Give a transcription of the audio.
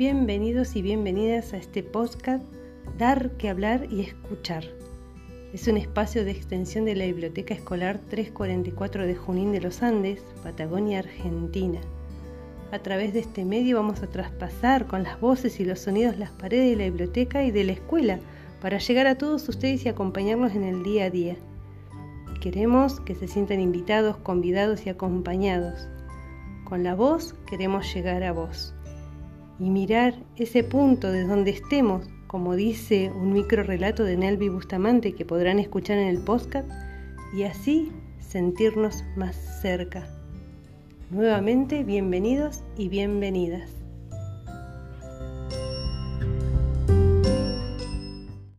bienvenidos y bienvenidas a este podcast Dar que hablar y escuchar. Es un espacio de extensión de la Biblioteca Escolar 344 de Junín de los Andes, Patagonia, Argentina. A través de este medio vamos a traspasar con las voces y los sonidos las paredes de la biblioteca y de la escuela para llegar a todos ustedes y acompañarlos en el día a día. Queremos que se sientan invitados, convidados y acompañados. Con la voz queremos llegar a vos y mirar ese punto de donde estemos, como dice un micro relato de Nelvi Bustamante que podrán escuchar en el podcast, y así sentirnos más cerca. Nuevamente, bienvenidos y bienvenidas.